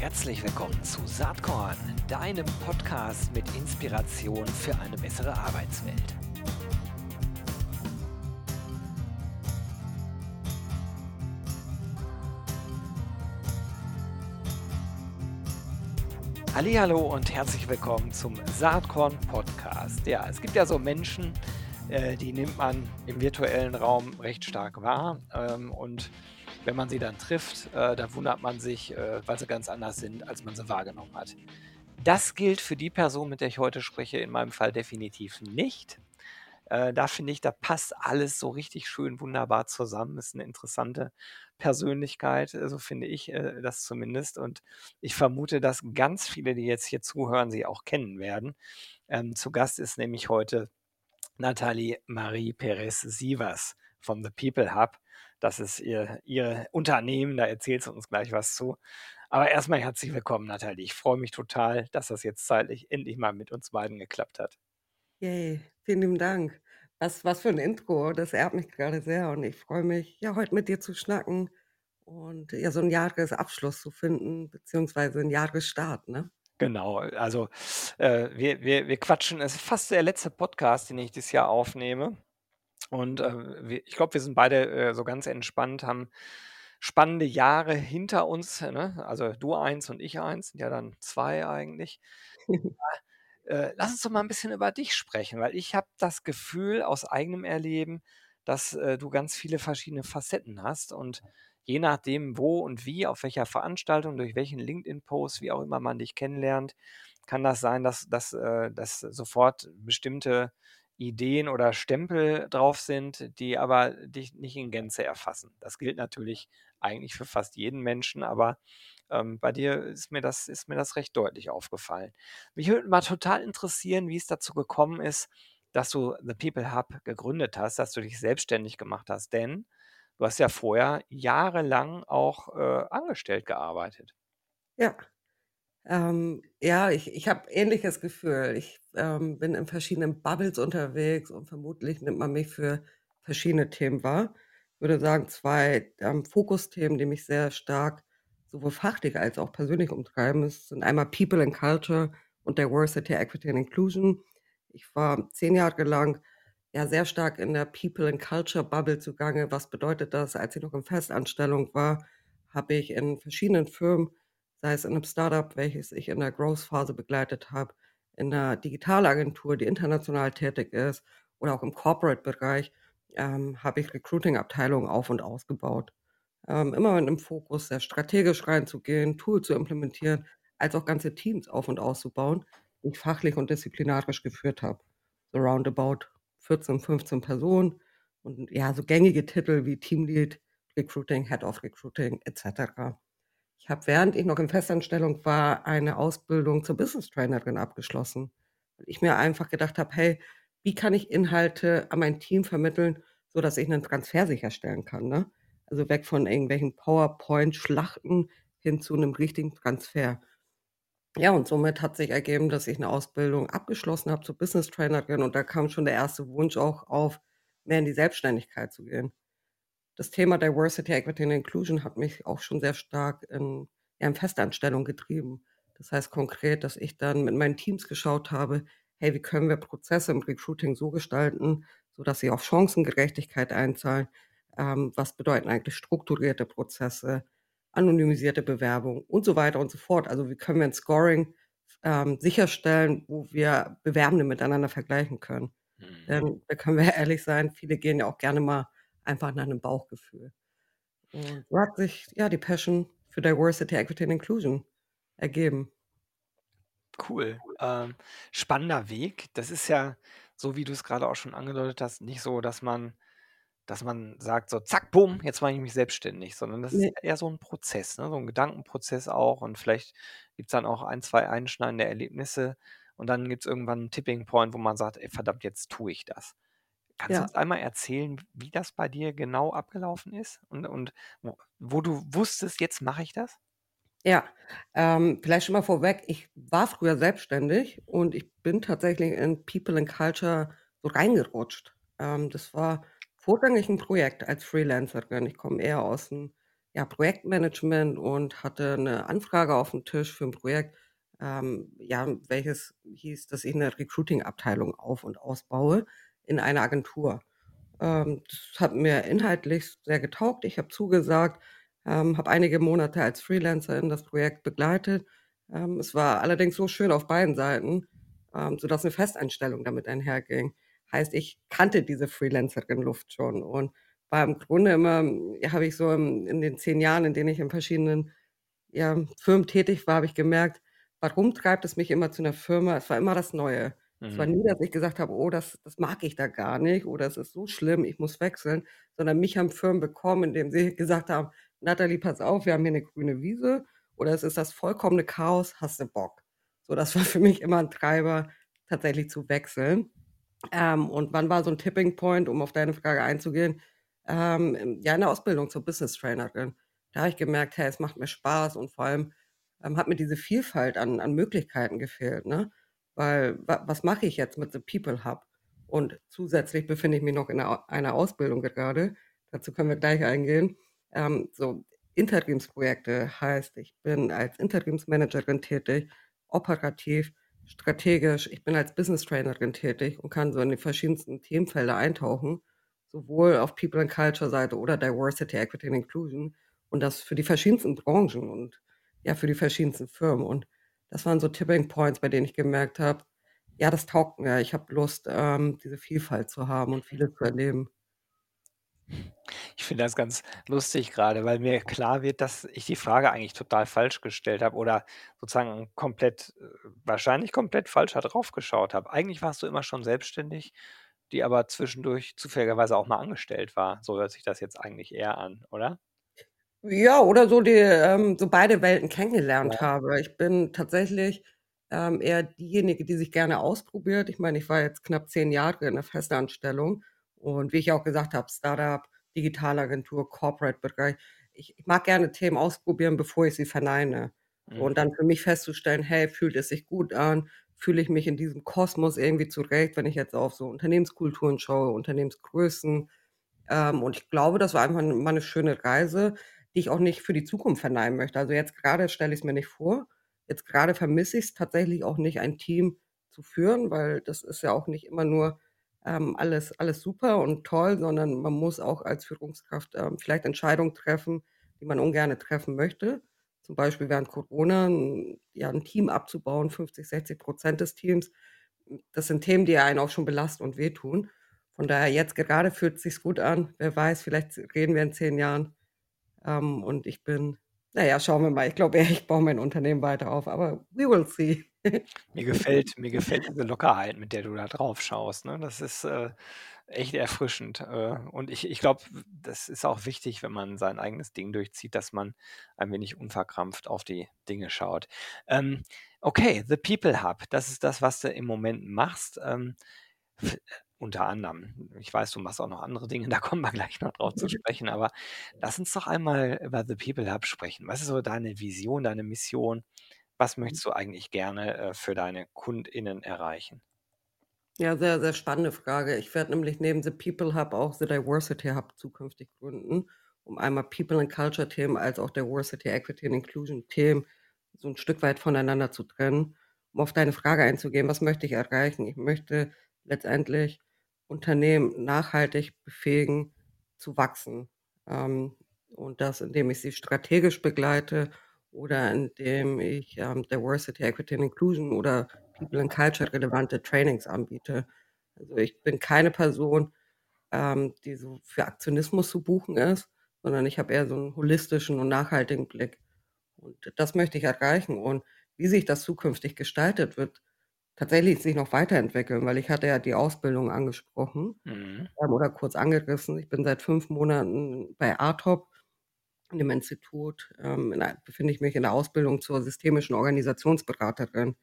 Herzlich willkommen zu Saatkorn, deinem Podcast mit Inspiration für eine bessere Arbeitswelt. Hallo und herzlich willkommen zum Saatkorn Podcast. Ja, es gibt ja so Menschen, äh, die nimmt man im virtuellen Raum recht stark wahr ähm, und wenn man sie dann trifft, äh, da wundert man sich, äh, weil sie ganz anders sind, als man sie wahrgenommen hat. Das gilt für die Person, mit der ich heute spreche, in meinem Fall definitiv nicht. Äh, da finde ich, da passt alles so richtig schön wunderbar zusammen. Ist eine interessante Persönlichkeit, so finde ich äh, das zumindest. Und ich vermute, dass ganz viele, die jetzt hier zuhören, sie auch kennen werden. Ähm, zu Gast ist nämlich heute Nathalie Marie Perez Sievers von The People Hub. Das ist ihr, ihr Unternehmen, da erzählt sie uns gleich was zu. Aber erstmal herzlich willkommen, Nathalie. Ich freue mich total, dass das jetzt zeitlich endlich mal mit uns beiden geklappt hat. Yay, vielen lieben Dank. Was was für ein Intro, das ehrt mich gerade sehr und ich freue mich, ja, heute mit dir zu schnacken und, ja, so 'n Jahresabschluss zu finden, beziehungsweise 'n Jahresstart, ne? Genau, also, äh, wir wir wir quatschen es ist fast der letzte Podcast, den ich dieses Jahr aufnehme. Und, äh, wir ich glaube, wir sind beide, äh, so ganz entspannt, haben spannende Jahre hinter uns, ne? Also, du eins und ich eins, sind ja dann 2 eigentlich. Äh, lass uns doch mal ein bisschen über dich sprechen, weil ich habe das Gefühl aus eigenem Erleben, dass, äh, du ganz viele verschiedene Facetten hast und je nachdem, wo und wie, auf welcher Veranstaltung, durch welchen LinkedIn-Post, wie auch immer man dich kennenlernt, kann das sein, dass dass, äh dass sofort bestimmte Ideen oder Stempel drauf sind, die aber dich nicht in Gänze erfassen. Das gilt natürlich eigentlich für fast jeden Menschen, aber, ähm, bei dir ist mir das ist mir das recht deutlich aufgefallen. Mich würde mal total interessieren, wie es dazu gekommen ist, dass du The People Hub gegründet hast, dass du dich selbstständig gemacht hast, denn du hast ja vorher jahrelang auch, äh, angestellt gearbeitet. Ja, ähm, ja, ich ich habe ähnliches Gefühl. Ich, ähm, bin in verschiedenen Bubbles unterwegs und vermutlich nimmt man mich für verschiedene Themen wahr. Ich würde sagen, 2, ähm, Fokusthemen, die mich sehr stark sowohl fachlich als auch persönlich umtreiben, sind einmal People and Culture und Diversity, Equity and Inclusion. Ich war 10 Jahre lang, ja, sehr stark in der People and Culture Bubble zugange. Was bedeutet das? Als ich noch in Festanstellung war, habe ich in verschiedenen Firmen, sei es in 'nem Start-up, welches ich in der Growth-Phase begleitet habe, in 'ner Digitalagentur, die international tätig ist oder auch im Corporate-Bereich, ähm, habe ich Recruiting-Abteilungen auf und ausgebaut. Ähm, immer mit 'nem Fokus, sehr strategisch reinzugehen, Tool zu implementieren, als auch ganze Teams auf und auszubauen, die ich fachlich und disziplinarisch geführt habe. So roundabout 14, 15 Personen und ja, so gängige Titel wie Teamlead, Recruiting, Head of Recruiting et cetera. Ich habe, während ich noch in Festanstellung war, eine Ausbildung zur Business Trainerin abgeschlossen, weil ich mir einfach gedacht habe: „Hey, wie kann ich Inhalte an mein Team vermitteln, sodass ich 'nen Transfer sicherstellen kann“, ne? Also, weg von irgendwelchen PowerPoint-Schlachten hin zu 'nem richtigen Transfer. Ja, und somit hat sich ergeben, dass ich 'ne Ausbildung abgeschlossen habe zur Business Trainerin und da kam schon der erste Wunsch auch auf, mehr in die Selbstständigkeit zu gehen. Das Thema Diversity, Equity and Inclusion hat mich auch schon sehr stark in ja, in Festanstellung getrieben. Das heißt konkret, dass ich dann mit meinen Teams geschaut habe: „Hey, wie können wir Prozesse im Recruiting so gestalten, sodass sie auf Chancengerechtigkeit einzahlen? Ähm, was bedeuten eigentlich strukturierte Prozesse, anonymisierte Bewerbung“ und so weiter und so fort. Also, wie können wir 'n Scoring ähm, sicherstellen, wo wir Bewerbende miteinander vergleichen können? Mhm. Denn da können wir ehrlich sein, viele gehen ja auch gerne mal einfach nach 'nem Bauchgefühl. Und so hat sich, ja, die Passion für Diversity, Equity and Inclusion ergeben. Cool. Ähm, spannender Weg. Das ist ja, so wie du's grade auch schon angedeutet hast, nicht so, dass man dass man sagt so: „Zack, bum, jetzt mache ich mich selbstständig“, sondern das ist Ne. eher so 'n Prozess, ne, so 'n Gedankenprozess auch und vielleicht gibt's dann auch 1, 2 einschneidende Erlebnisse und dann gibt's irgendwann 'n Tipping Point, wo man sagt: „Ey, verdammt, jetzt tue ich das.“ Kannst du Ja. uns einmal erzählen, wie das bei dir genau abgelaufen ist und und wo wo du wusstest: „Jetzt mache ich das“? Ja, ähm, vielleicht schon mal vorweg, ich war früher selbstständig und ich bin tatsächlich in People and Culture so reingerutscht. Ähm, das war vorrangig 'n Projekt als Freelancerin. Ich komme eher aus'm ja, Projektmanagement und hatte 'ne Anfrage aufm Tisch für 'n Projekt, ähm, ja, welches hieß, dass ich 'ne Recruiting-Abteilung auf und ausbaue in einer Agentur. Ähm, das hat mir inhaltlich sehr getaugt. Ich habe zugesagt, ähm, habe einige Monate als Freelancerin das Projekt begleitet. Ähm, es war allerdings so schön auf beiden Seiten, ähm, sodass 'ne Festeinstellung damit einherging. Heißt, ich kannte diese Freelancerin-Luft schon und war im Grunde immer habe ich so in in den 10 Jahren, in denen ich in verschiedenen, ja, Firmen tätig war, habe ich gemerkt, warum treibt es mich immer zu 'ner Firma? Es war immer das Neue. Es war Mhm. nie, dass ich gesagt habe: „Oh, das das mag ich da gar nicht“ oder „Es ist so schlimm, ich muss wechseln“, sondern mich haben Firmen bekommen, indem sie gesagt haben: „Natalie, pass auf, wir haben hier 'ne grüne Wiese oder es ist das vollkommene Chaos. Hast du Bock?“ So, das war für mich immer 'n Treiber, tatsächlich zu wechseln. Ähm, und wann war so 'n Tipping Point, um auf deine Frage einzugehen? Ähm, ja, in der Ausbildung zur Business Trainerin. Da habe ich gemerkt: „Hey, es macht mir Spaß“ und vor allem, ähm, hat mir diese Vielfalt an an Möglichkeiten gefehlt, ne? Weil wa was mache ich jetzt mit The People Hub? Und zusätzlich befinde ich mich noch in einer Ausbildung gerade. Dazu können wir gleich eingehen. Ähm, so Interimsprojekte heißt, ich bin als Interimsmanagerin tätig, operativ, strategisch. Ich bin als Business Trainerin tätig und kann so in die verschiedensten Themenfelder eintauchen, sowohl auf People and Culture Seite oder Diversity, Equity and Inclusion und das für die verschiedensten Branchen und, ja, für die verschiedensten Firmen. Und das waren so Tipping Points, bei denen ich gemerkt habe: „Ja, das taugt mir. Ich habe Lust, ähm, diese Vielfalt zu haben und vieles zu erleben.“ Ich finde das ganz lustig grade, weil mir klar wird, dass ich die Frage eigentlich total falsch gestellt habe oder sozusagen komplett äh, wahrscheinlich komplett falsch drauf geschaut habe. Eigentlich warst du immer schon selbstständig, die aber zwischendurch zufälligerweise auch mal angestellt war. So hört sich das jetzt eigentlich eher an, oder? Ja, oder so die ähm, so beide Welten kennengelernt Ja. habe. Ich bin tatsächlich, ähm, eher diejenige, die sich gerne ausprobiert. Ich meine, ich war jetzt knapp 10 Jahre in 'ner Festanstellung und wie ich auch gesagt habe, Start-up, Digitalagentur, Corporate-Bereich. Ich ich mag gerne Themen ausprobieren, bevor ich sie verneine. Und Mhm. dann für mich festzustellen: „Hey, fühlt es sich gut an? Fühle ich mich in diesem Kosmos irgendwie zurecht?“ Wenn ich jetzt auf so Unternehmenskulturen schaue, Unternehmensgrößen. Ähm, und ich glaube, das war einfach mal 'ne schöne Reise, die ich auch nicht für die Zukunft verneinen möchte. Also, jetzt grade stelle ich's mir nicht vor. Jetzt grade vermisse ich's tatsächlich auch nicht, ein Team zu führen, weil das ist ja auch nicht immer nur, ähm, alles alles super und toll, sondern man muss auch als Führungskraft, ähm, vielleicht Entscheidungen treffen, die man ungerne treffen möchte. Zum Beispiel während Corona ja, 'n Team abzubauen, 50, 60 % des Teams. Das sind Themen, die einen auch schon belasten und wehtun. Von daher jetzt gerade fühlt sich's gut an. Wer weiß, vielleicht reden wir in 10 Jahren, ähm, und ich bin na ja, schauen wir mal. Ich glaube ich baue mein Unternehmen weiter auf, aber we will see. Mir gefällt mir gefällt diese Lockerheit, mit der du da drauf schaust, ne? Das ist, äh, echt erfrischend. Äh, und ich ich glaube, das ist auch wichtig, wenn man sein eigenes Ding durchzieht, dass man ein wenig unverkrampft auf die Dinge schaut. Ähm, okay, The People Hub, das ist das, was du im Moment machst, ähm, äh, unter anderem. Ich weiß, du machst auch noch andere Dinge, da kommen wir gleich noch drauf zu sprechen, aber lass uns doch einmal über The People Hub sprechen. Was ist so deine Vision, deine Mission? Was Mhm. möchtest du eigentlich gerne, äh, für deine KundInnen erreichen? Ja, sehr, sehr spannende Frage. Ich werde nämlich neben The People Hub auch The Diversity Hub zukünftig gründen, um einmal People and Culture Themen als auch Diversity, Equity and Inclusion Themen so 'n Stück weit voneinander zu trennen. Um auf deine Frage einzugehen, was möchte ich erreichen? Ich möchte letztendlich Unternehmen nachhaltig befähigen zu wachsen, ähm, und das, indem ich sie strategisch begleite oder indem ich, ähm, Diversity, Equity and Inclusion oder People and Culture relevante Trainings anbiete. Also, ich bin keine Person, ähm, die so für Aktionismus zu buchen ist, sondern ich habe eher so 'n holistischen und nachhaltigen Blick. Und das möchte ich erreichen. Und wie sich das zukünftig gestaltet, wird tatsächlich sich noch weiterentwickeln, weil ich hatte ja die Ausbildung angesprochen, Mhm. ähm, oder kurz angerissen. Ich bin seit 5 Monaten bei ATOP in dem Institut, ähm, in befinde ich mich in der Ausbildung zur systemischen Organisationsberaterin,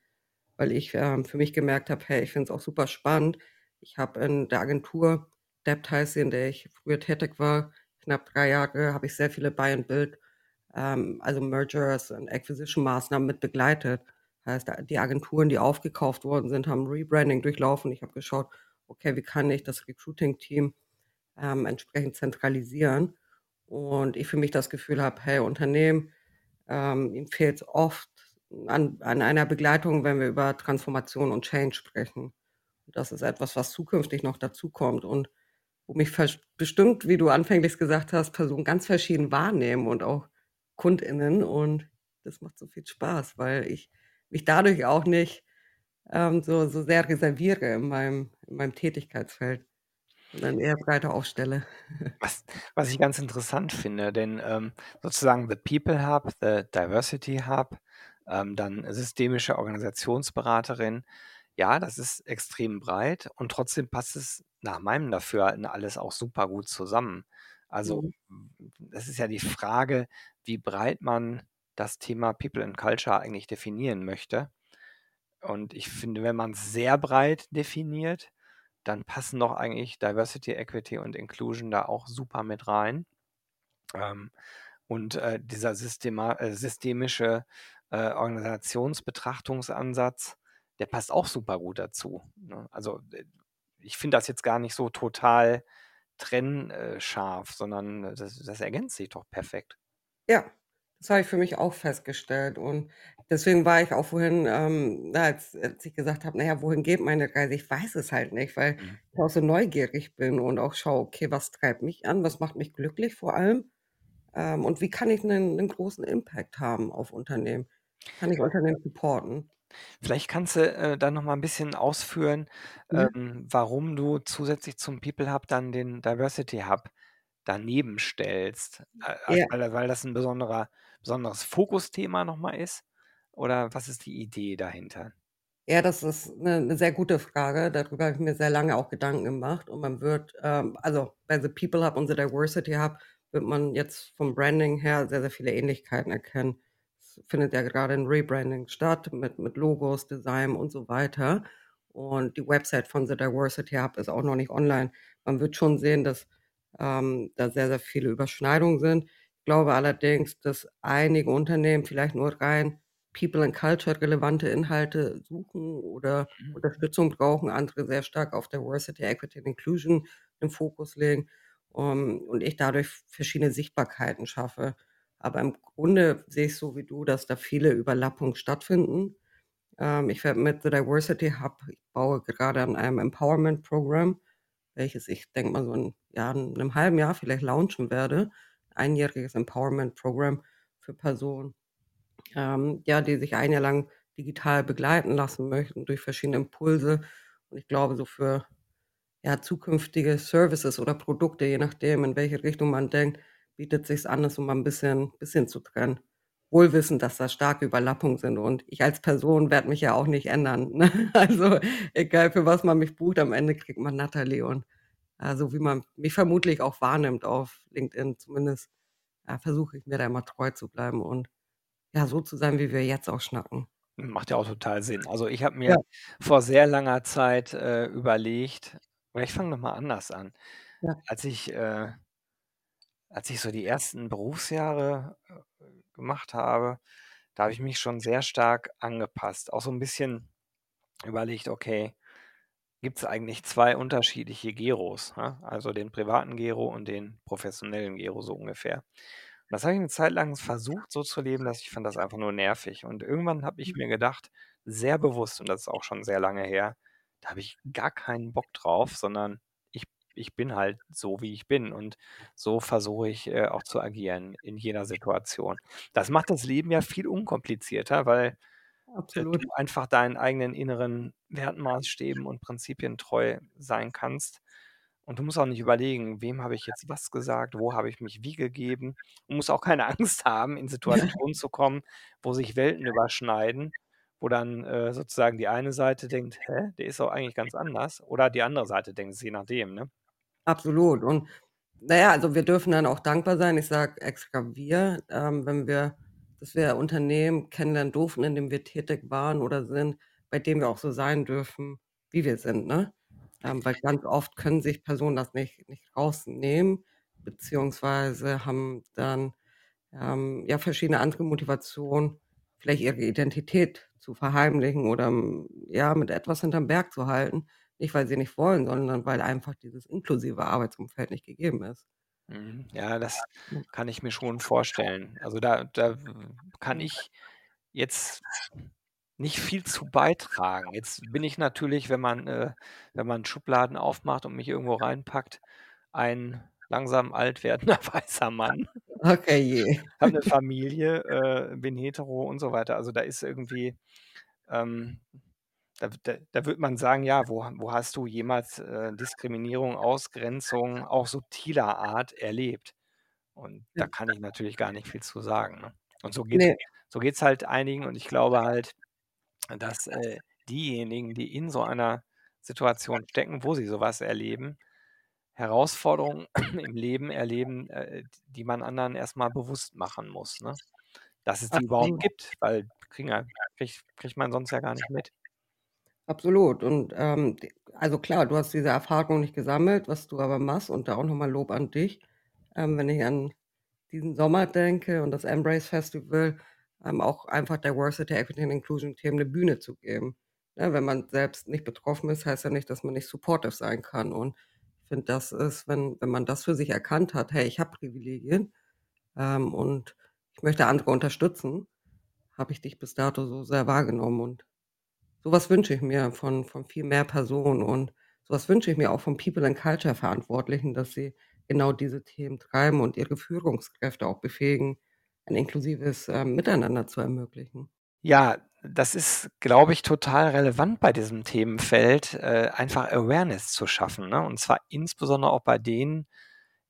weil ich, ähm, für mich gemerkt habe: „Hey, ich finde es auch super spannend.“ Ich habe in der Agentur Dept heißt sie, in der ich früher tätig war, knapp 3 Jahre, habe ich sehr viele Buy and Build, ähm, also Mergers und Acquisition-Maßnahmen mit begleitet. Heißt, die Agenturen, die aufgekauft worden sind, haben Rebranding durchlaufen. Ich habe geschaut: „Okay, wie kann ich das Recruiting-Team, ähm, entsprechend zentralisieren?“ und ich für mich das Gefühl habe: „Hey, Unternehmen, ähm, ihnen fehlt's oft an an einer Begleitung, wenn wir über Transformation und Change sprechen.“ Das ist etwas, was zukünftig noch dazukommt und wo mich bestimmt, wie du anfänglich gesagt hast, Personen ganz verschieden wahrnehmen und auch KundInnen und das macht so viel Spaß, weil ich mich dadurch auch nicht, ähm, so so sehr reserviere in meinem in meinem Tätigkeitsfeld, sondern eher breiter aufstelle. Was was ich ganz interessant finde, denn, ähm, sozusagen The People Hub, The Diversity Hub, ähm, dann systemische Organisationsberaterin. Ja, das ist extrem breit und trotzdem passt es nach meinem Dafürhalten alles auch super gut zusammen. Also, Mhm. es ist ja die Frage, wie breit man das Thema People and Culture eigentlich definieren möchte. Und ich finde, wenn man's sehr breit definiert, dann passen doch eigentlich Diversity, Equity und Inclusion da auch super mit rein. Ähm, und, äh, dieser systema äh, systemische, äh, Organisationsbetrachtungsansatz, der passt auch super gut dazu, ne? Also, äh, ich finde das jetzt gar nicht so total trenn äh, scharf, sondern das das ergänzt sich doch perfekt. Ja, das habe ich für mich auch festgestellt und deswegen war ich auch vorhin, ähm, als als ich gesagt habe: „Na ja, wohin geht meine Reise?“ Ich weiß es halt nicht, weil Mhm. ich auch so neugierig bin und auch schaue: „Okay, was treibt mich an? Was macht mich glücklich vor allem? Ähm, und wie kann ich 'nen 'nen großen Impact haben auf Unternehmen? Kann ich Unternehmen supporten?“ Vielleicht kannst du, äh, da noch mal 'n bisschen ausführen, Mhm. ähm, warum du zusätzlich zum People Hub dann den Diversity Hub daneben stellst. Äh, also, Ja. weil weil das 'n besonderer besonderes Fokusthema noch mal ist oder was ist die Idee dahinter? Ja, das ist 'ne 'ne sehr gute Frage. Darüber habe ich mir sehr lange auch Gedanken gemacht und man wird, ähm also, bei The People Hub und The Diversity Hub wird man jetzt vom Branding her sehr, sehr viele Ähnlichkeiten erkennen. Es findet ja gerade 'n Rebranding statt mit mit Logos, Design und so weiter. Und die Website von The Diversity Hub ist auch noch nicht online. Man wird schon sehen, dass, ähm, da sehr, sehr viele Überschneidungen sind. Ich glaube allerdings, dass einige Unternehmen vielleicht nur rein People and Culture relevante Inhalte suchen oder Mhm. Unterstützung brauchen, andere sehr stark auf Diversity, Equity and Inclusion den Fokus legen, ähm, und ich dadurch verschiedene Sichtbarkeiten schaffe. Aber im Grunde sehe ich's so wie du, dass da viele Überlappungen stattfinden. Ähm, ich werde mit The Diversity Hub ich baue gerade an einem Empowerment-Programm, welches ich denke mal so in ja, in 'nem halben Jahr vielleicht launchen werde. Einjähriges Empowerment-Programm für Personen, ähm, ja, die sich ein Jahr lang digital begleiten lassen möchten durch verschiedene Impulse. Und ich glaube, so für, ja, zukünftige Services oder Produkte, je nachdem, in welche Richtung man denkt, bietet sich's an, das so mal 'n bisschen bisschen zu trennen. Wohl wissend, dass da starke Überlappungen sind und ich als Person werde mich ja auch nicht ändern, ne? Also, egal für was man mich bucht, am Ende kriegt man Natalie und, so wie man mich vermutlich auch wahrnimmt auf LinkedIn zumindest, ja, versuche ich mir da immer treu zu bleiben und, ja, so zu sein, wie wir jetzt auch schnacken. Macht ja auch total Sinn. Also, ich habe mir Ja. vor sehr langer Zeit, äh, überlegt oder ich fange noch mal anders an. Ja. Als ich, äh als ich so die ersten Berufsjahre, äh, gemacht habe, da habe ich mich schon sehr stark angepasst. Auch so 'n bisschen überlegt: „Okay, gibt's eigentlich 2 unterschiedliche Geros, ne? Also, den privaten Gero und den professionellen Gero so ungefähr.“ Und das habe ich 'ne Zeit lang versucht, so zu leben, dass ich fand das einfach nur nervig. Und irgendwann habe ich Mhm. mir gedacht, sehr bewusst, und das ist auch schon sehr lange her: „Da habe ich gar keinen Bock drauf, sondern ich ich bin halt so, wie ich bin und so versuche ich, äh, auch zu agieren in jeder Situation.“ Das macht das Leben ja viel unkomplizierter, weil, Absolut. du einfach deinen eigenen inneren Wertmaßstäben und Prinzipien treu sein kannst. Und du musst auch nicht überlegen: „Wem habe ich jetzt was gesagt? Wo habe ich mich wie gegeben?“ Du musst auch keine Angst haben, in. Situationen zu kommen, wo sich Welten überschneiden, wo dann, äh, sozusagen die eine Seite denkt: „Hä, der ist doch eigentlich ganz anders.“ Oder die andere Seite denkt's, je nachdem, ne? Absolut. Und na ja, also, wir dürfen dann auch dankbar sein. Ich sage extra wir, ähm, wenn wir dass wir Unternehmen kennenlernen durften, in dem wir tätig waren oder sind, bei dem wir auch so sein dürfen, wie wir sind, ne? Ähm, weil ganz oft können sich Personen das nicht nicht rausnehmen, beziehungsweise haben dann, ähm, ja, verschiedene andere Motivationen, vielleicht ihre Identität zu verheimlichen oder, hm, ja, mit etwas hinterm Berg zu halten. Nicht, weil sie nicht wollen, sondern weil einfach dieses inklusive Arbeitsumfeld nicht gegeben ist. Mhm. Ja, das kann ich mir schon vorstellen. Also, da da kann ich jetzt nicht viel zu beitragen. Jetzt bin ich natürlich, wenn man äh, wenn man Schubladen aufmacht und mich irgendwo reinpackt, ein langsam alt werdender weißer Mann. Ach, herrje. Habe 'ne Familie, äh, bin hetero und so weiter. Also, da ist irgendwie, ähm da da da würde man sagen: „Ja, wo wo hast du jemals, äh, Diskriminierung, Ausgrenzung auch subtiler Art erlebt?“ Und da Ja. kann ich natürlich gar nicht viel zu sagen, ne? Und so geht's Ne. so geht's halt einigen und ich glaube halt, dass, äh, diejenigen, die in so einer Situation stecken, wo sie so was erleben, Herausforderungen im Leben erleben, äh, die man anderen erst mal bewusst machen muss, ne? Dass es die überhaupt Absolut. gibt, weil kriegt kriegt man sonst ja gar nicht mit. Absolut und, ähm, also klar, du hast diese Erfahrung nicht gesammelt, was du aber machst und da auch noch mal Lob an dich. Ähm, wenn ich an diesen Sommer denke und das Embrace Festival, ähm, auch einfach Diversity, Equity and Inclusion Themen 'ne Bühne zu geben. Ne, wenn man selbst nicht betroffen ist, heißt ja nicht, dass man nicht supportive sein kann und ich finde, das ist, wenn wenn man das für sich erkannt hat: „Hey, ich habe Privilegien, ähm, und ich möchte andere unterstützen“, habe ich dich bis dato so sehr wahrgenommen und so was wünsche ich mir von von viel mehr Personen und so was wünsche ich mir auch von People and Culture Verantwortlichen, dass sie genau diese Themen treiben und ihre Führungskräfte auch befähigen, ein inklusives, ähm, Miteinander zu ermöglichen. Ja, das ist, glaube ich, total relevant bei diesem Themenfeld, äh, einfach Awareness zu schaffen, ne? Und zwar insbesondere auch bei denen,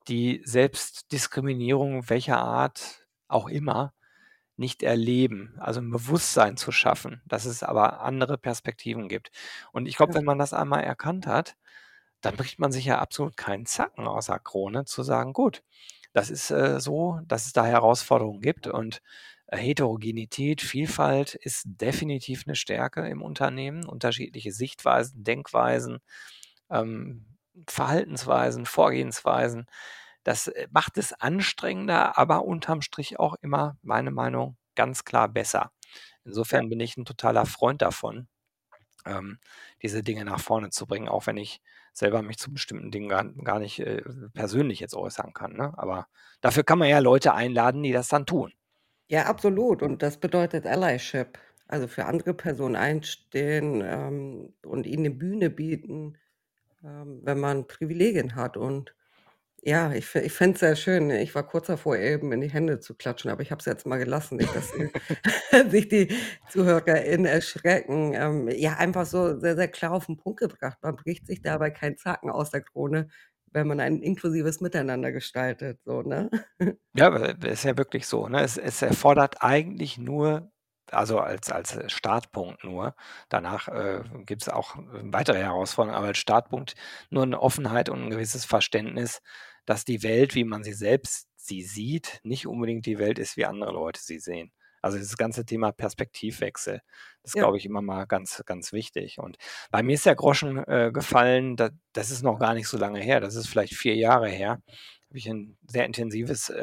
die selbst Diskriminierung welcher Art auch immer nicht erleben. Also 'n Bewusstsein zu schaffen, dass es aber andere Perspektiven gibt. Und ich glaube, Ja. wenn man das einmal erkannt hat, dann bricht man sich ja absolut keinen Zacken aus der Krone zu sagen: „Gut, das ist, äh, so, dass es da Herausforderungen gibt und Heterogenität, Vielfalt ist definitiv 'ne Stärke im Unternehmen, unterschiedliche Sichtweisen, Denkweisen, ähm, Verhaltensweisen, Vorgehensweisen. Das, äh, macht es anstrengender, aber unterm Strich auch immer, meine Meinung, ganz klar besser.“ Ja. Insofern bin ich 'n totaler Freund davon, ähm, diese Dinge nach vorne zu bringen, auch wenn ich selber mich zu bestimmten Dingen gar gar nicht, äh, persönlich jetzt äußern kann, ne? Aber dafür kann man ja Leute einladen, die das dann tun. Ja, absolut und das bedeutet Allyship, also für andere Personen einstehen, ähm, und ihnen 'ne Bühne bieten, ähm, wenn man Privilegien hat und ja, ich fi ich fände es sehr schön. Ich war kurz davor, eben in die Hände zu klatschen, aber ich habe es jetzt mal gelassen, nicht, dass sich die ZuhörerInnen erschrecken. Ähm, ja, einfach so sehr, sehr klar auf 'n Punkt gebracht. Man bricht sich dabei keinen Zacken aus der Krone, wenn man ein inklusives Miteinander gestaltet, so, ne? Ja, aber ist ja wirklich so, ne? Es es erfordert eigentlich nur also als als Startpunkt nur. Danach, äh, gibt's auch weitere Herausforderungen, aber als Startpunkt nur 'ne Offenheit und 'n gewisses Verständnis, dass die Welt, wie man sie selbst sie sieht, nicht unbedingt die Welt ist, wie andere Leute sie sehen. Also dieses ganze Thema Perspektivwechsel ist, Ja. glaube ich, immer mal ganz, ganz wichtig. Und bei mir ist der Groschen, äh, gefallen, da das ist noch gar nicht so lange her, das ist vielleicht 4 Jahre her, habe ich 'n sehr intensives, äh,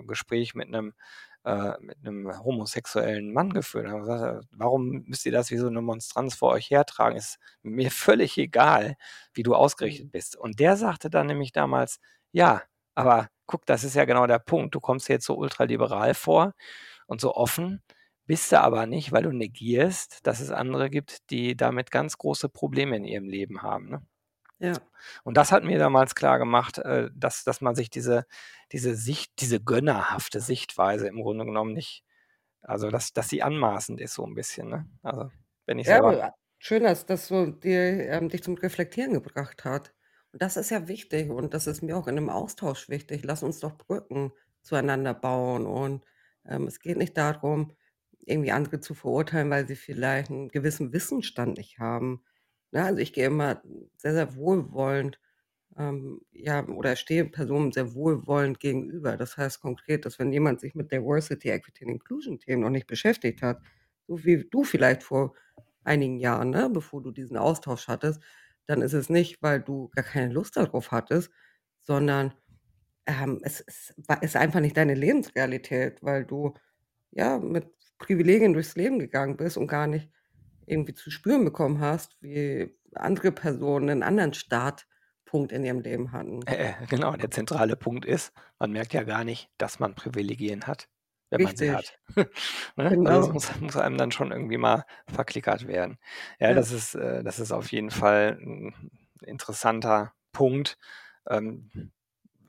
äh, Gespräch mit 'nem äh, mit 'nem homosexuellen Mann geführt. Ich gesagt: „Warum müsst ihr das wie so 'ne Monstranz vor euch hertragen? Ist mir völlig egal, wie du ausgerichtet Mhm. bist.“ Und der sagte dann nämlich damals: „Ja, aber guck, das ist ja genau der Punkt. Du kommst jetzt so ultraliberal vor und so offen, bist du aber nicht, weil du negierst, dass es andere gibt, die damit ganz große Probleme in ihrem Leben haben“, ne? Ja. Und das hat mir damals klargemacht, äh, dass dass man sich diese diese Sicht diese gönnerhafte Sichtweise im Grunde genommen nicht also dass dass sie anmaßend ist so 'n bisschen, ne? Also, wenn ich Ja, selber aber schön, dass das so dir ähm, dich zum Reflektieren gebracht hat. Das ist ja wichtig und das ist mir auch in 'nem Austausch wichtig. Lass uns doch Brücken zueinander bauen und, ähm, es geht nicht darum, irgendwie andere zu verurteilen, weil sie vielleicht 'n gewissen Wissensstand nicht haben. Ne, also ich gehe immer sehr, sehr wohlwollend, ähm, ja oder stehe Personen sehr wohlwollend gegenüber. Das heißt konkret, dass wenn jemand sich mit Diversity, Equity and Inclusion Themen noch nicht beschäftigt hat, so wie du vielleicht vor einigen Jahren, ne, bevor du diesen Austausch hattest, dann ist es nicht, weil du gar keine Lust da drauf hattest, sondern, ähm, es wa ist einfach nicht deine Lebensrealität, weil du, ja, mit Privilegien durchs Leben gegangen bist und gar nicht irgendwie zu spüren bekommen hast, wie andere Personen 'nen anderen Start Punkt in ihrem Leben hatten. Äh, äh, genau, der zentrale Punkt ist, man merkt ja gar nicht, dass man Privilegien hat, wenn man sie Richtig. hat. Ne? Also, es Genau. muss muss einem dann schon irgendwie mal verklickert werden. Ja, Ja. das ist äh, das ist auf jeden Fall 'n interessanter Punkt. Ähm,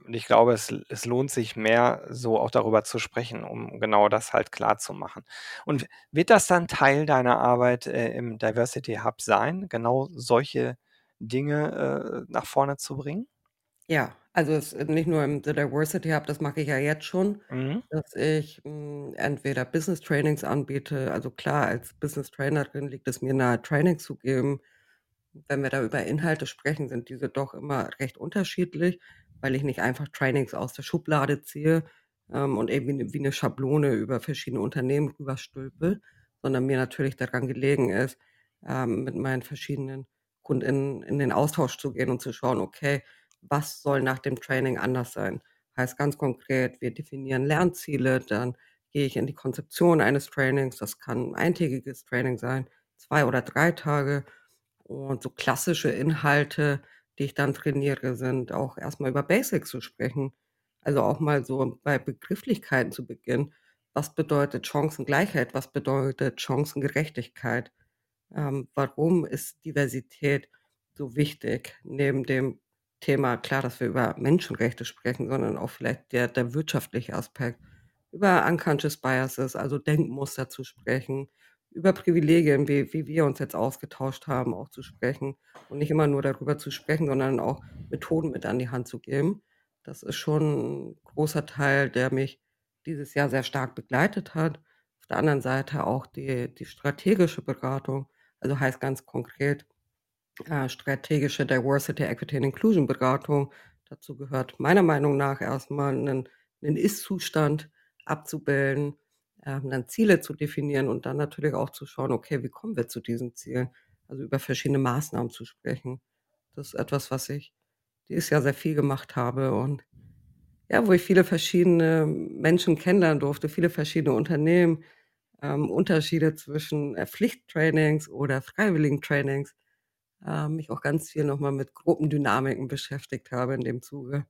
und ich glaube, es es lohnt sich mehr, so auch darüber zu sprechen, um genau das halt klarzumachen. Und w wird das dann Teil deiner Arbeit, äh, im Diversity Hub sein, genau solche Dinge, äh, nach vorne zu bringen? Ja, also, es nicht nur im The Diversity Hub, das mache ich ja jetzt schon, Mhm. dass ich, hm, entweder Business Trainings anbiete also, klar, als Business Trainerin liegt es mir nahe, Trainings zu geben. Wenn wir da über Inhalte sprechen, sind diese doch immer recht unterschiedlich, weil ich nicht einfach Trainings aus der Schublade ziehe, ähm, und irgendwie 'ne wie 'ne Schablone über verschiedene Unternehmen rüber stülpe, sondern mir natürlich daran gelegen ist, ähm, mit meinen verschiedenen KundInnen in den Austausch zu gehen und zu schauen: „Okay, was soll nach dem Training anders sein?“ Heißt ganz konkret, wir definieren Lernziele, dann gehe ich in die Konzeption eines Trainings. Das kann 'n eintägiges Training sein, 2 oder 3 Tage. Und so klassische Inhalte, die ich dann trainiere, sind auch erst mal über Basics zu sprechen. Also, auch mal so bei Begrifflichkeiten zu beginnen. Was bedeutet Chancengleichheit? Was bedeutet Chancengerechtigkeit? Ähm, warum ist Diversität so wichtig neben dem Thema klar, dass wir über Menschenrechte sprechen, sondern auch vielleicht der der wirtschaftliche Aspekt, über unconscious biases, also Denkmuster zu sprechen, über Privilegien, wie wie wir uns jetzt ausgetauscht haben, auch zu sprechen und nicht immer nur darüber zu sprechen, sondern auch Methoden mit an die Hand zu geben. Das ist schon 'n großer Teil, der mich dieses Jahr sehr stark begleitet hat. Auf der anderen Seite auch die die strategische Beratung, also, heißt ganz konkret, äh, strategische Diversity, Equity and Inclusion Beratung. Dazu gehört meiner Meinung nach erst mal 'nen 'nen Ist-Zustand abzubilden, ähm, dann Ziele zu definieren und dann natürlich auch zu schauen: „Okay, wie kommen wir zu diesen Zielen?“ Also, über verschiedene Maßnahmen zu sprechen. Das ist etwas, was ich dieses Jahr sehr viel gemacht habe und ja, wo ich viele verschiedene Menschen kennenlernen durfte, viele verschiedene Unternehmen, ähm, Unterschiede zwischen, äh, Pflichttrainings oder Freiwilligentrainings, ähm, mich auch ganz viel noch mal mit Gruppendynamiken beschäftigt habe in dem Zuge.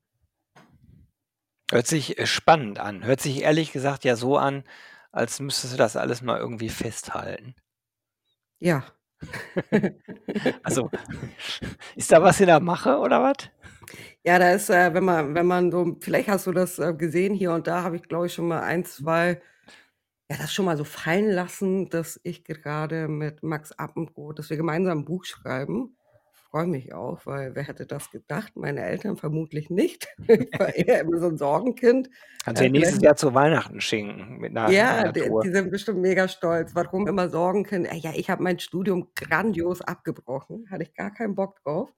Hört sich, äh, spannend an. Hört sich ehrlich gesagt ja so an, als müsstest du das alles mal irgendwie festhalten. Ja. Also, ist da was in der Mache oder was? Ja, da ist, äh wenn man wenn man so vielleicht hast du das, äh, gesehen, hier und da habe ich, glaube ich, schon mal 1, 2 ja, das schon mal so fallen lassen, dass ich gerade mit Max Abendroth dass wir gemeinsam 'n Buch schreiben. Freue mich auch, weil wer hätte das gedacht? Meine Eltern vermutlich nicht. Ich war eher immer so 'n Sorgenkind. Kannst du Äh, ja nächstes Jahr zu Weihnachten schenken mit 'ner mit Ja, 'ner die die sind bestimmt mega stolz. Warum immer Sorgenkind? Äh, ja, ich habe mein Studium grandios abgebrochen, hatte ich gar keinen Bock drauf.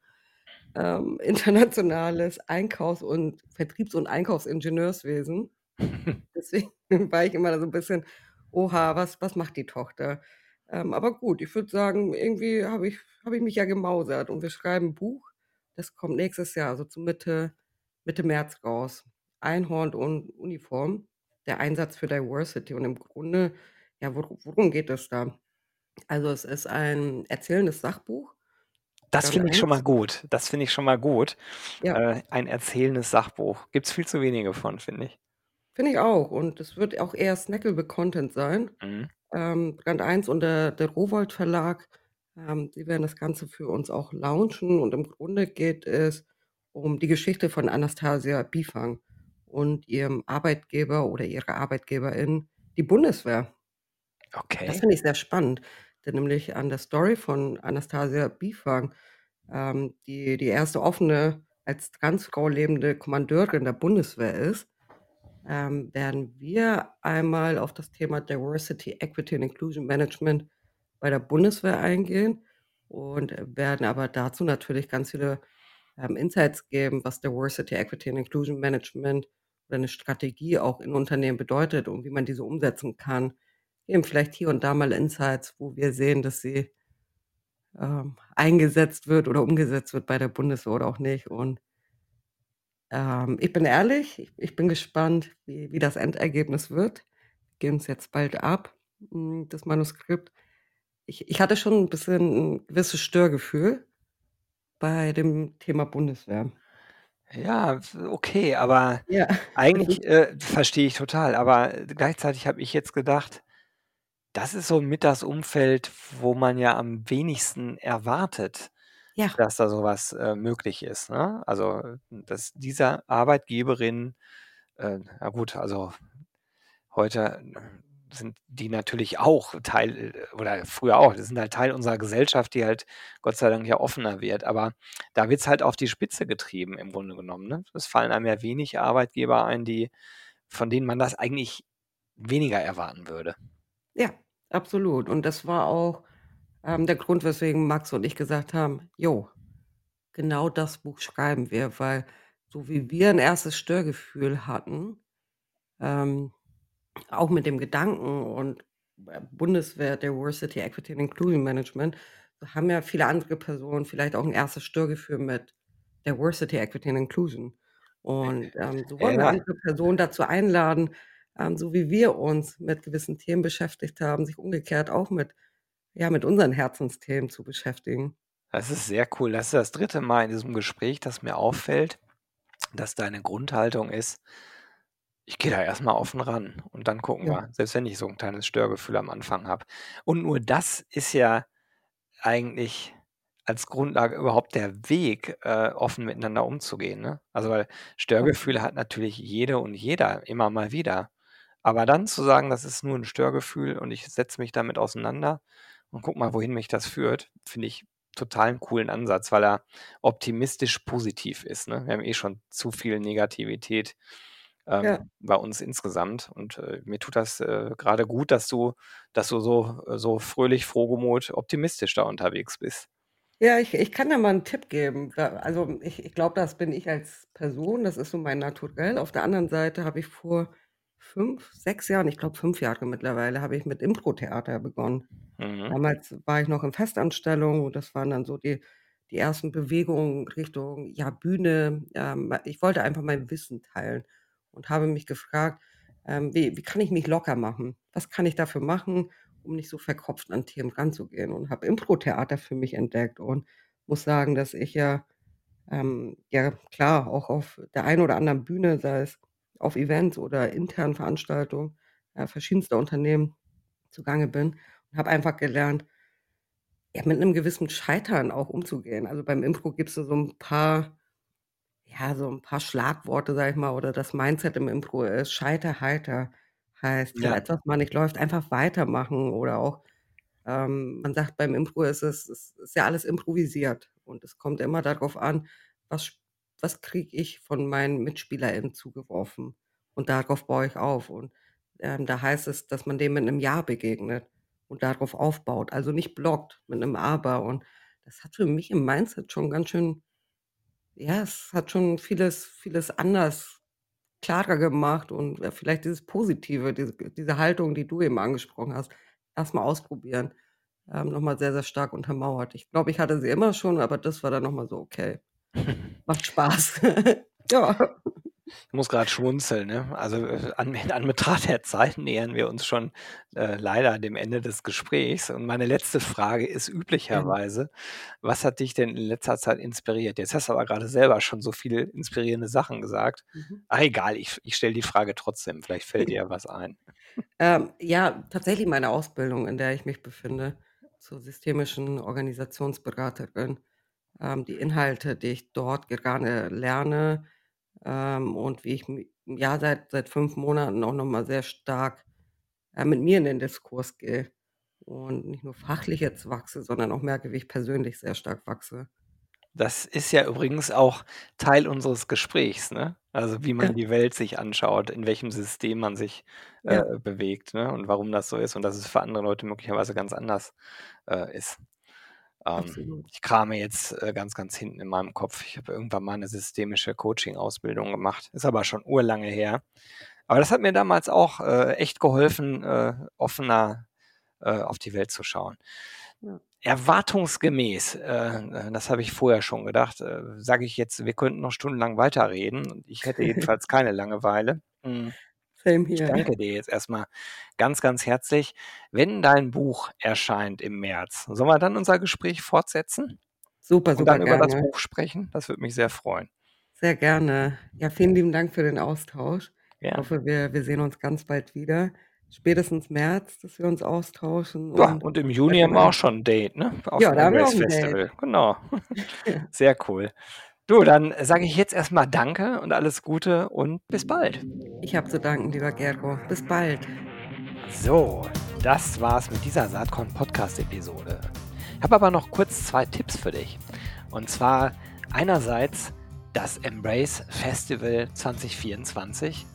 Ähm, internationales Einkaufs und Vertriebs und Einkaufsingenieurswesen. Deswegen war ich immer so 'n bisschen: „Oha, was was macht die Tochter?“ Ähm, aber gut, ich würde sagen, irgendwie habe ich habe ich mich ja gemausert und wir schreiben 'n Buch. Das kommt nächstes Jahr, also, zu Mitte Mitte März raus. „Einhorn und Uniform: Der Einsatz für Diversity.“ Und im Grunde, ja, wor worum geht es da? Also, es ist ein erzählendes Sachbuch. Das finde ich schon mal 1. gut. Das finde ich schon mal gut. Ja. Äh, ein erzählendes Sachbuch. Gibt's viel zu wenige von, finde ich. Finde ich auch und es wird auch eher snackable Content sein. Mhm. Ähm, Band 1 und der der Rowohlt Verlag, ähm, die werden das Ganze für uns auch launchen und im Grunde geht es um die Geschichte von Anastasia Bifang und ihrem Arbeitgeber oder ihrer Arbeitgeberin, die Bundeswehr. Das Okay. finde ich sehr spannend, denn nämlich an der Story von Anastasia Bifang, ähm, die die 1. offene, als Transfrau lebende Kommandeurin der Bundeswehr ist, ähm, werden wir einmal auf das Thema Diversity, Equity and Inclusion Management bei der Bundeswehr eingehen und werden aber dazu natürlich ganz viele, ähm, Insights geben, was Diversity, Equity and Inclusion Management oder 'ne Strategie auch in Unternehmen bedeutet und wie man diese umsetzen kann. Geben vielleicht hier und da mal Insights, wo wir sehen, dass sie ähm, eingesetzt wird oder umgesetzt wird bei der Bundeswehr oder auch nicht und ähm, ich bin ehrlich, ich ich bin gespannt, wie wie das Endergebnis wird. Geben's jetzt bald ab, hm, das Manuskript. Ich ich hatte schon 'n bisschen 'n gewisses Störgefühl bei dem Thema Bundeswehr. Ja, okay, aber Ja, eigentlich, äh, verstehe ich total, aber gleichzeitig habe ich jetzt gedacht, das ist so mit das Umfeld, wo man ja am wenigsten erwartet, Ja. dass da so was, äh, möglich ist, ne? Also, dass dieser Arbeitgeberin äh, na gut, also heute sind die natürlich auch Teil oder früher auch, die sind halt Teil unserer Gesellschaft, die halt Gott sei Dank ja offener wird, aber da wird's halt auf die Spitze getrieben im Grunde genommen, ne? Es fallen einem ja wenig Arbeitgeber ein, die von denen man das eigentlich weniger erwarten würde. Ja, absolut. Und das war auch, ähm, der Grund, weswegen Max und ich gesagt haben: „Jo, genau das Buch schreiben wir“, weil so wie wir 'n erstes Störgefühl hatten, ähm, auch mit dem Gedanken und, äh, Bundeswehr, Diversity, Equity and Inclusion Management, haben ja viele andere Personen vielleicht auch 'n erstes Störgefühl mit Diversity, Equity and Inclusion. Und, ähm, so wollen wir Ja. andere Personen dazu einladen, ähm, so wie wir uns mit gewissen Themen beschäftigt haben, sich umgekehrt auch mit ja, mit unseren Herzensthemen zu beschäftigen. Das ist sehr cool. Das ist das 3. Mal in diesem Gespräch, dass mir auffällt, dass deine Grundhaltung ist: „Ich gehe da erst mal offen ran und dann gucken Ja. wir“, selbst wenn ich so 'n kleines Störgefühl am Anfang habe. Und nur das ist ja eigentlich als Grundlage überhaupt der Weg, äh, offen miteinander umzugehen, ne? Also, weil Störgefühle hat natürlich jede und jeder immer mal wieder. Aber dann zu sagen: „Das ist nur 'n Störgefühl und ich setze mich damit auseinander und gucke mal, wohin mich das führt“, finde ich total 'n coolen Ansatz, weil er optimistisch positiv ist, ne? Wir haben eh schon zu viel Negativität, Ja. ähm, bei uns insgesamt und, äh, mir tut das, äh, grade gut, dass du dass du so so fröhlich, frohgemut, optimistisch da unterwegs bist. Ja, ich ich kann dir mal 'n Tipp geben. Da also, ich ich glaube, das bin ich als Person, das ist so mein Naturell. Auf der anderen Seite habe ich vor 5, 6 Jahren, ich glaube 5 Jahre mittlerweile, habe ich mit Impro-Theater begonnen. Mhm. Damals war ich noch in Festanstellung und das waren dann so die die ersten Bewegungen Richtung, ja, Bühne. Ähm, ich wollte einfach mein Wissen teilen und habe mich gefragt, ähm: „Wie wie kann ich mich locker machen? Was kann ich dafür machen, um nicht so verkopft an Themen ranzugehen?“ Und habe Impro-Theater für mich entdeckt und muss sagen, dass ich ja, ähm, ja klar, auch auf der einen oder anderen Bühne, sei es auf Events oder internen Veranstaltungen, äh, verschiedenster Unternehmen zugange bin und habe einfach gelernt ja, mit 'nem gewissen Scheitern auch umzugehen. Also, beim Impro gibt's da so 'n paar ja, so 'n paar Schlagworte, sage ich mal, oder das Mindset im Impro ist „Scheiter heiter“. Heißt, wenn Ja. etwas mal nicht läuft, einfach weitermachen oder auch, ähm, man sagt, beim Impro ist es es ist ja alles improvisiert und es kommt immer da drauf an, was was kriege ich von meinen MitspielerInnen zugeworfen und darauf baue ich auf. Und, ähm, da heißt es, dass man dem mit 'nem Ja begegnet und darauf aufbaut, also, nicht blockt mit 'nem Aber. Und das hat für mich im Mindset schon ganz schön ja, es hat schon vieles vieles anders klarer gemacht und, äh, vielleicht dieses Positive, diese diese Haltung, die du eben angesprochen hast, erst mal ausprobieren, ähm, noch mal sehr, sehr stark untermauert. Ich glaube, ich hatte sie immer schon, aber das war dann noch mal so: „Okay, macht Spaß.“ Ja. Ich muss grad schmunzeln, ne? Also, äh, an in Anbetracht der Zeit nähern wir uns schon, äh, leider dem Ende des Gesprächs. Und meine letzte Frage ist üblicherweise: Was hat dich denn in letzter Zeit inspiriert? Jetzt hast du aber grade selber schon so viele inspirierende Sachen gesagt. Mhm. Ah, egal, ich ich stelle die Frage trotzdem, vielleicht fällt dir ja was ein. Ähm, ja, tatsächlich meine Ausbildung, in der ich mich befinde, zur systemischen Organisationsberaterin. Ähm, die Inhalte, die ich dort gerne lerne, ähm, und wie ich ja, seit seit 5 Monaten auch noch mal sehr stark, äh, mit mir in den Diskurs gehe und nicht nur fachlich jetzt wachse, sondern auch merke, wie ich persönlich sehr stark wachse. Das ist ja übrigens auch Teil unseres Gesprächs, ne? Also, wie man Ja. die Welt sich anschaut, in welchem System man sich, äh, Ja. bewegt, ne, und warum das so ist und dass es für andere Leute möglicherweise ganz anders, äh, ist. Ähm, ich krame jetzt, äh, ganz, ganz hinten in meinem Kopf. Ich habe irgendwann mal 'ne systemische Coaching-Ausbildung gemacht, ist aber schon urlange her. Aber das hat mir damals auch, äh, echt geholfen, äh, offener, äh, auf die Welt zu schauen. Ja. Erwartungsgemäß, äh, das habe ich vorher schon gedacht, äh, sage ich jetzt, wir könnten noch stundenlang weiterreden ich hätte jedenfalls keine Langeweile. Hm, Same ich here. danke dir jetzt erst mal ganz, ganz herzlich. Wenn dein Buch erscheint im März, sollen wir dann unser Gespräch fortsetzen? Super, und super dann über das gerne. Buch sprechen. Das würde mich sehr freuen. Sehr gerne. Ja, vielen lieben Dank für den Austausch. Ich Gern. hoffe, wir wir sehen uns ganz bald wieder. Spätestens März, dass wir uns austauschen Ja, und und im Juni haben wir auch schon 'n Date, ne? Auf Ja, dem da haben wir auch Embrace 'n Date. Festival. Genau. Ja. Sehr cool. Du, dann sage ich jetzt erst mal Danke und alles Gute und bis bald. Ich habe zu danken, lieber Gero. Bis bald. So, das war's mit dieser Saatkorn-Podcast-Episode. Ich habe aber noch kurz 2 Tipps für dich. Und zwar einerseits das Embrace Festival 2024.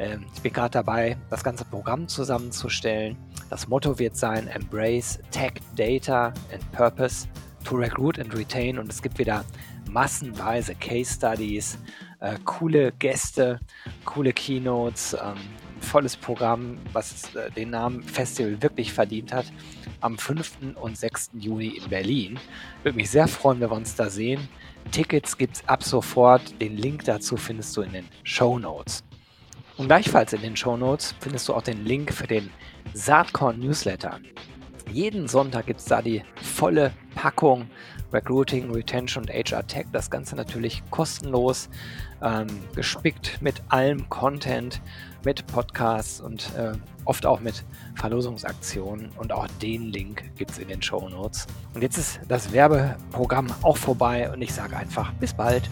Ähm, ich bin grad dabei, das ganze Programm zusammenzustellen. Das Motto wird sein: „Embrace Tech, Data and Purpose to recruit and retain“, und es gibt wieder massenweise Case Studies, äh, coole Gäste, coole Keynotes, ähm, volles Programm, was, äh, den Namen Festival wirklich verdient hat, am 5. und 6. Juni in Berlin. Würde mich sehr freuen, wenn wir uns da sehen. Tickets gibt's ab sofort. Den Link dazu findest du in den Shownotes. Und gleichfalls in den Shownotes findest du auch den Link für den Saatkorn-Newsletter. Jeden Sonntag gibt's da die volle Packung Recruiting, Retention und HR Tech. Das Ganze natürlich kostenlos, ähm, gespickt mit allem Content, mit Podcasts und, äh, oft auch mit Verlosungsaktionen. Und auch den Link gibt's in den Shownotes. Und jetzt ist das Werbeprogramm auch vorbei und ich sage einfach bis bald.